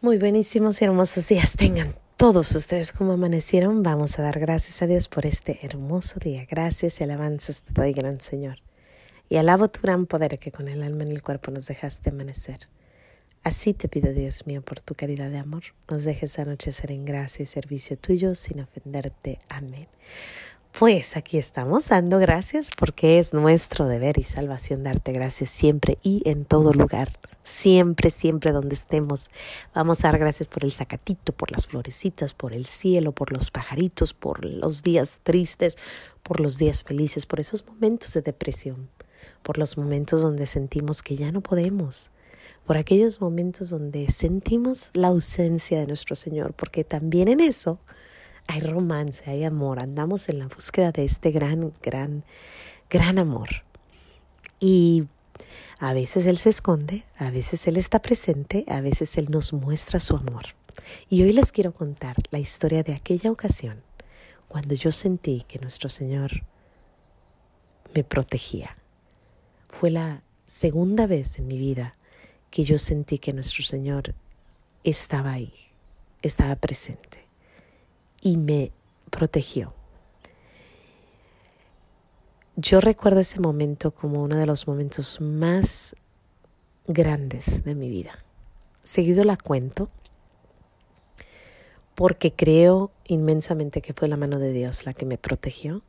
Muy buenísimos y hermosos días tengan todos ustedes como amanecieron. Vamos a dar gracias a Dios por este hermoso día. Gracias y alabanzas te doy, gran Señor. Y alabo tu gran poder que con el alma en el cuerpo nos dejaste amanecer. Así te pido, Dios mío, por tu caridad de amor, nos dejes anochecer en gracia y servicio tuyo sin ofenderte. Amén. Pues aquí estamos dando gracias porque es nuestro deber y salvación darte gracias siempre y en todo lugar siempre, siempre donde estemos. Vamos a dar gracias por el zacatito, por las florecitas, por el cielo, por los pajaritos, por los días tristes, por los días felices, por esos momentos de depresión, por los momentos donde sentimos que ya no podemos, por aquellos momentos donde sentimos la ausencia de nuestro Señor, porque también en eso hay romance, hay amor, andamos en la búsqueda de este gran, gran, gran amor. Y a veces Él se esconde, a veces Él está presente, a veces Él nos muestra su amor. Y hoy les quiero contar la historia de aquella ocasión cuando yo sentí que nuestro Señor me protegía. Fue la segunda vez en mi vida que yo sentí que nuestro Señor estaba ahí, estaba presente y me protegió. Yo recuerdo ese momento como uno de los momentos más grandes de mi vida. Seguido la cuento porque creo inmensamente que fue la mano de Dios la que me protegió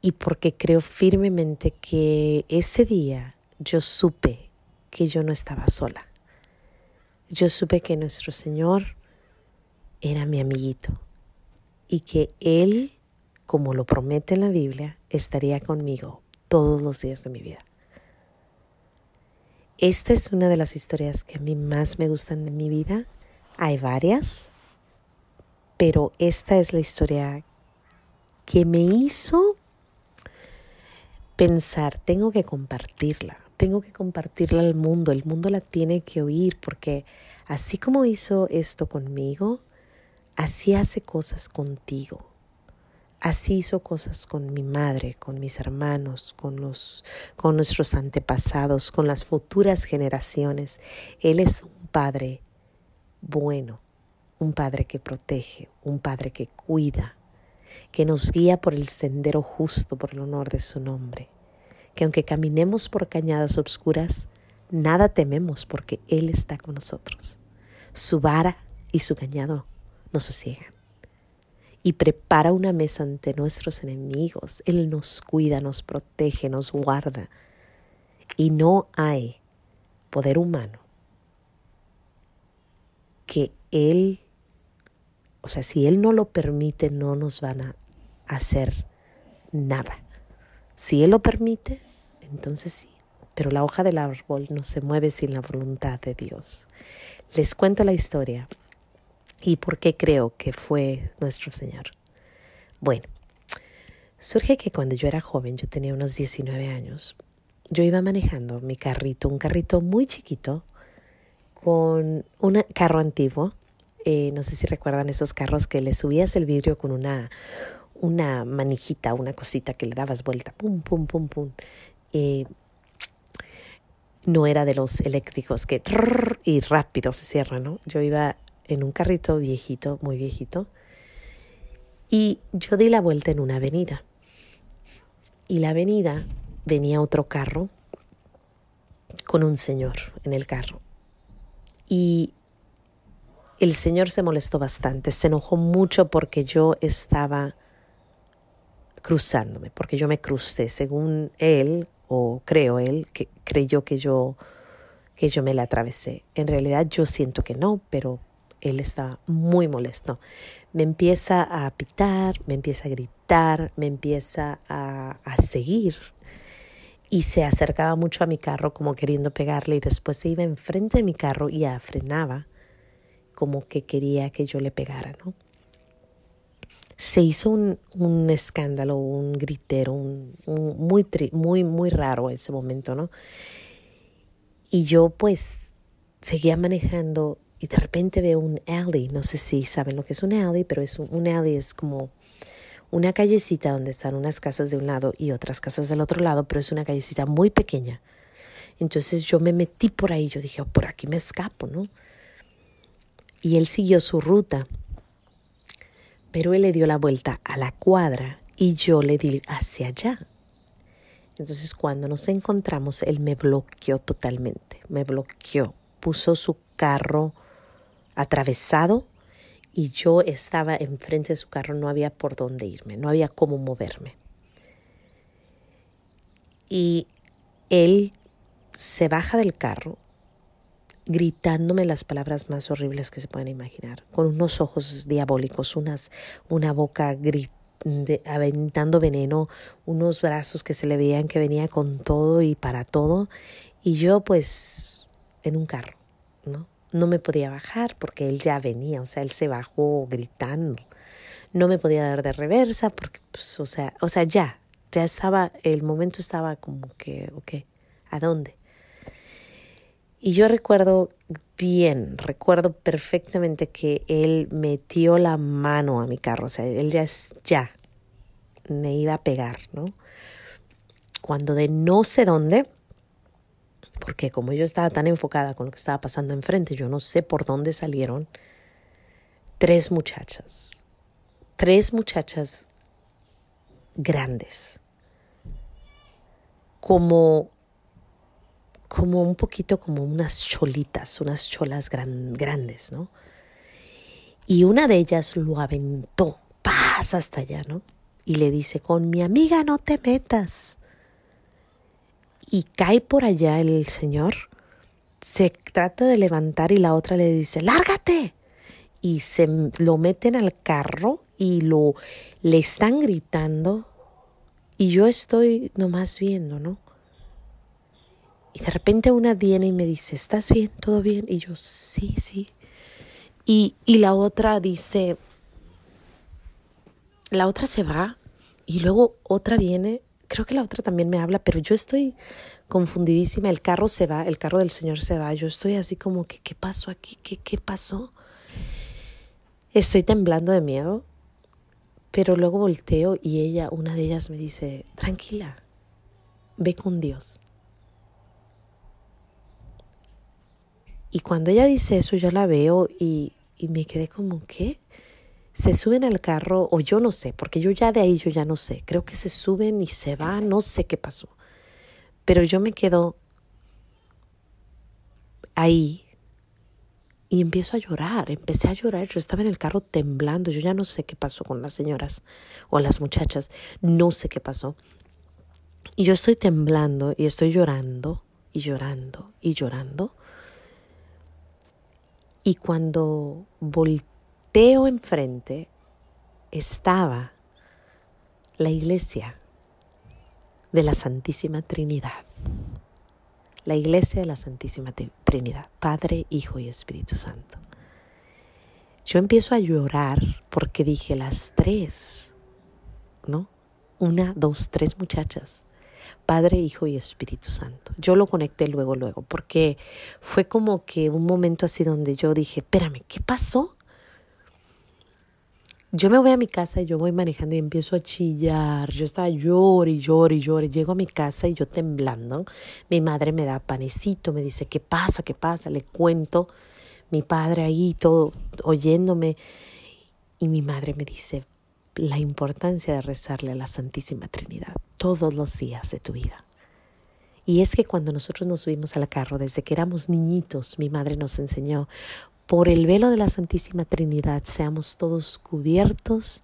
y porque creo firmemente que ese día yo supe que yo no estaba sola. Yo supe que nuestro Señor era mi amiguito y que Él como lo promete en la Biblia, estaría conmigo todos los días de mi vida. Esta es una de las historias que a mí más me gustan de mi vida. Hay varias, pero esta es la historia que me hizo pensar, tengo que compartirla, tengo que compartirla al mundo, el mundo la tiene que oír porque así como hizo esto conmigo, así hace cosas contigo. Así hizo cosas con mi madre, con mis hermanos, con, los, con nuestros antepasados, con las futuras generaciones. Él es un padre bueno, un padre que protege, un padre que cuida, que nos guía por el sendero justo por el honor de su nombre. Que aunque caminemos por cañadas obscuras, nada tememos porque Él está con nosotros. Su vara y su cañado nos sosiegan y prepara una mesa ante nuestros enemigos. Él nos cuida, nos protege, nos guarda. Y no hay poder humano que Él, o sea, si Él no lo permite, no nos van a hacer nada. Si Él lo permite, entonces sí. Pero la hoja del árbol no se mueve sin la voluntad de Dios. Les cuento la historia y por qué creo que fue nuestro Señor. Bueno, surge que cuando yo era joven, yo tenía unos 19 años, yo iba manejando mi carrito, un carrito muy chiquito, con un carro antiguo. Eh, no sé si recuerdan esos carros que le subías el vidrio con una, una manijita, una cosita que le dabas vuelta, pum, pum, pum, pum. Eh, no era de los eléctricos que y rápido se cierran, ¿no? Yo iba en un carrito viejito, muy viejito, y yo di la vuelta en una avenida. Y la avenida venía otro carro con un señor en el carro. Y el señor se molestó bastante, se enojó mucho porque yo estaba cruzándome, porque yo me crucé, según él, o creo él, que creyó que yo que yo me la atravesé. En realidad yo siento que no, pero él está muy molesto. Me empieza a pitar, me empieza a gritar, me empieza a, seguir y se acercaba mucho a mi carro como queriendo pegarle y después se iba enfrente de mi carro y ya frenaba como que quería que yo le pegara, ¿no? Se hizo un, un escándalo, un gritero, un, muy, muy, muy raro ese momento, ¿no? Y yo pues seguía manejando y de repente veo un alley, no sé si saben lo que es un alley, pero es un, alley es como una callecita donde están unas casas de un lado y otras casas del otro lado, pero es una callecita muy pequeña. Entonces yo me metí por ahí, yo dije, oh, por aquí me escapo, ¿no? y él siguió su ruta. Pero él le dio la vuelta a la cuadra y yo le di hacia allá. Entonces cuando nos encontramos, él me bloqueó totalmente, me bloqueó, puso su carro atravesado y yo estaba enfrente de su carro, no había por dónde irme, no había cómo moverme. Y él se baja del carro gritándome las palabras más horribles que se pueden imaginar, con unos ojos diabólicos, unas, una boca aventando veneno, unos brazos que se le veían que venía con todo y para todo, y yo pues en un carro, ¿no? No me podía bajar porque él ya venía, o sea, él se bajó gritando. No me podía dar de reversa porque, pues, o sea, o sea, ya, ya estaba, el momento estaba como que, ok, ¿a dónde? Y yo recuerdo bien, recuerdo perfectamente que él metió la mano a mi carro, o sea, él ya, ya me iba a pegar, ¿no? Cuando de no sé dónde, porque como yo estaba tan enfocada con lo que estaba pasando enfrente, yo no sé por dónde salieron tres muchachas, tres muchachas grandes, como como un poquito como unas cholitas, unas cholas grandes, ¿no? Y una de ellas lo aventó, pasa hasta allá, ¿no? Y le dice, con mi amiga no te metas. Y cae por allá el señor, se trata de levantar y la otra le dice, lárgate. Y se lo meten al carro y lo le están gritando y yo estoy nomás viendo, ¿no? Y de repente una viene y me dice, ¿estás bien? ¿Todo bien? Y yo, sí, sí. Y, y la otra dice, la otra se va y luego otra viene, creo que la otra también me habla, pero yo estoy confundidísima, el carro se va, el carro del Señor se va, yo estoy así como que, ¿qué pasó aquí? ¿Qué, pasó? Estoy temblando de miedo, pero luego volteo y ella, una de ellas me dice, tranquila, ve con Dios. Y cuando ella dice eso, yo la veo y, y me quedé como, ¿qué? Se suben al carro, o yo no sé, porque yo ya de ahí yo ya no sé. Creo que se suben y se van, no sé qué pasó. Pero yo me quedo ahí y empiezo a llorar, empecé a llorar, yo estaba en el carro temblando, yo ya no sé qué pasó con las señoras o las muchachas, no sé qué pasó. Y yo estoy temblando y estoy llorando y llorando y llorando y cuando volteo enfrente, estaba la iglesia de la Santísima Trinidad. La iglesia de la Santísima Trinidad, Padre, Hijo y Espíritu Santo. Yo empiezo a llorar porque dije las tres, ¿no? Una, dos, tres muchachas Padre, Hijo y Espíritu Santo. Yo lo conecté luego, luego, porque fue como que un momento así donde yo dije, espérame, ¿qué pasó? Yo me voy a mi casa y yo voy manejando y empiezo a chillar. Yo estaba llor y llor y llor. Llego a mi casa y yo temblando. Mi madre me da panecito, me dice, ¿qué pasa? ¿Qué pasa? Le cuento. Mi padre ahí todo oyéndome. Y mi madre me dice, la importancia de rezarle a la Santísima Trinidad todos los días de tu vida. Y es que cuando nosotros nos subimos al carro, desde que éramos niñitos, mi madre nos enseñó, por el velo de la Santísima Trinidad seamos todos cubiertos,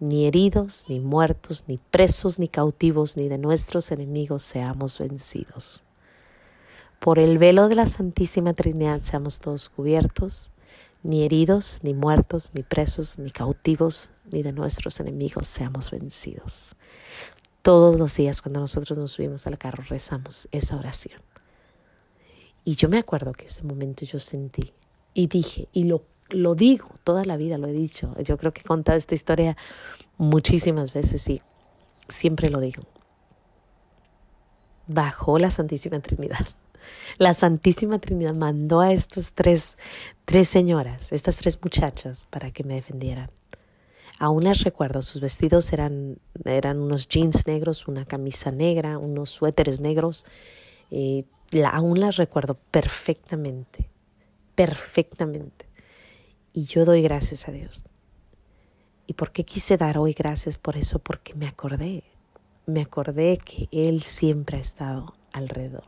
ni heridos, ni muertos, ni presos, ni cautivos, ni de nuestros enemigos seamos vencidos. Por el velo de la Santísima Trinidad seamos todos cubiertos, ni heridos, ni muertos, ni presos, ni cautivos, ni de nuestros enemigos seamos vencidos. Todos los días cuando nosotros nos subimos al carro rezamos esa oración. Y yo me acuerdo que ese momento yo sentí y dije, y lo, lo digo, toda la vida lo he dicho, yo creo que he contado esta historia muchísimas veces y siempre lo digo. Bajó la Santísima Trinidad la Santísima Trinidad mandó a estos tres, tres señoras, estas tres muchachas, para que me defendieran. Aún las recuerdo, sus vestidos eran, eran unos jeans negros, una camisa negra, unos suéteres negros. aún las recuerdo perfectamente, perfectamente. Y yo doy gracias a Dios. ¿Y por qué quise dar hoy gracias por eso? Porque me acordé, me acordé que Él siempre ha estado alrededor.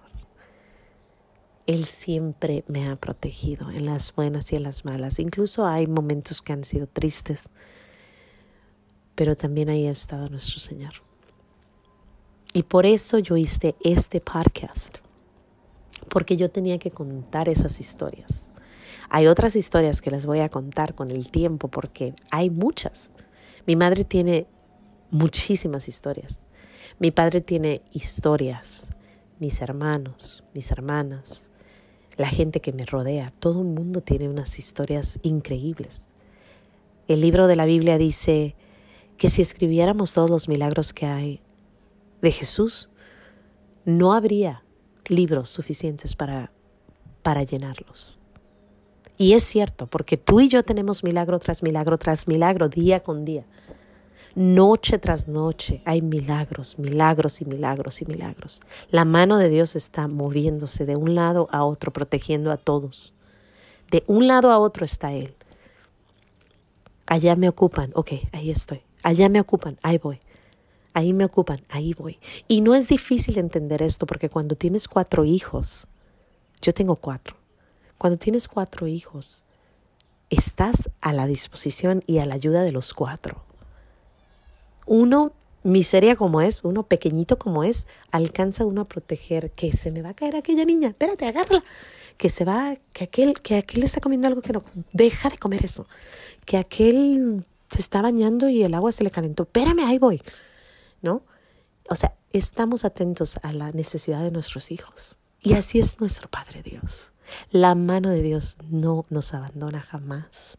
Él siempre me ha protegido en las buenas y en las malas. Incluso hay momentos que han sido tristes, pero también ahí ha estado nuestro Señor. Y por eso yo hice este podcast, porque yo tenía que contar esas historias. Hay otras historias que les voy a contar con el tiempo porque hay muchas. Mi madre tiene muchísimas historias. Mi padre tiene historias. Mis hermanos, mis hermanas, la gente que me rodea, todo el mundo tiene unas historias increíbles. El libro de la Biblia dice que si escribiéramos todos los milagros que hay de Jesús, no habría libros suficientes para, para llenarlos. Y es cierto, porque tú y yo tenemos milagro tras milagro tras milagro, día con día. Noche tras noche hay milagros, milagros y milagros y milagros. La mano de Dios está moviéndose de un lado a otro, protegiendo a todos. De un lado a otro está Él. Allá me ocupan, ok, ahí estoy. Allá me ocupan, ahí voy. Ahí me ocupan, ahí voy. Y no es difícil entender esto porque cuando tienes cuatro hijos, yo tengo cuatro, cuando tienes cuatro hijos, estás a la disposición y a la ayuda de los cuatro. Uno, miseria como es, uno pequeñito como es, alcanza uno a proteger que se me va a caer aquella niña, espérate, agárrala, que se va, que aquel, que aquel está comiendo algo que no, deja de comer eso, que aquel se está bañando y el agua se le calentó, espérame, ahí voy, ¿no? O sea, estamos atentos a la necesidad de nuestros hijos. Y así es nuestro Padre Dios. La mano de Dios no nos abandona jamás.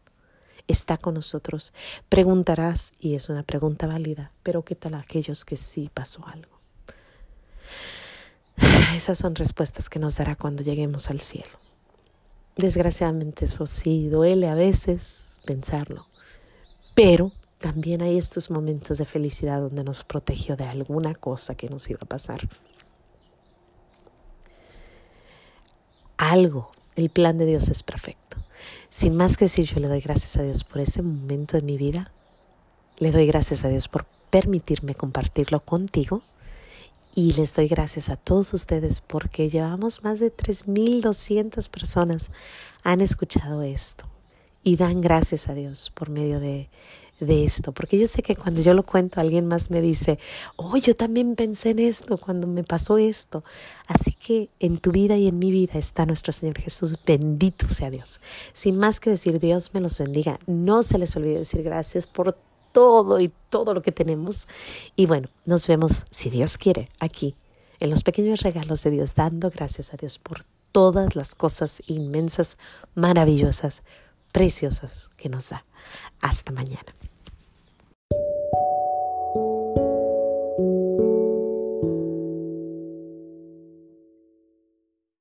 Está con nosotros. Preguntarás, y es una pregunta válida, pero ¿qué tal aquellos que sí pasó algo? Esas son respuestas que nos dará cuando lleguemos al cielo. Desgraciadamente eso sí duele a veces pensarlo, pero también hay estos momentos de felicidad donde nos protegió de alguna cosa que nos iba a pasar. Algo. El plan de Dios es perfecto. Sin más que decir, yo le doy gracias a Dios por ese momento de mi vida. Le doy gracias a Dios por permitirme compartirlo contigo. Y les doy gracias a todos ustedes porque llevamos más de 3.200 personas han escuchado esto. Y dan gracias a Dios por medio de, de esto, porque yo sé que cuando yo lo cuento alguien más me dice, oh, yo también pensé en esto cuando me pasó esto. Así que en tu vida y en mi vida está nuestro Señor Jesús, bendito sea Dios. Sin más que decir, Dios me los bendiga, no se les olvide decir gracias por todo y todo lo que tenemos. Y bueno, nos vemos, si Dios quiere, aquí, en los pequeños regalos de Dios, dando gracias a Dios por todas las cosas inmensas, maravillosas, preciosas que nos da. Hasta mañana.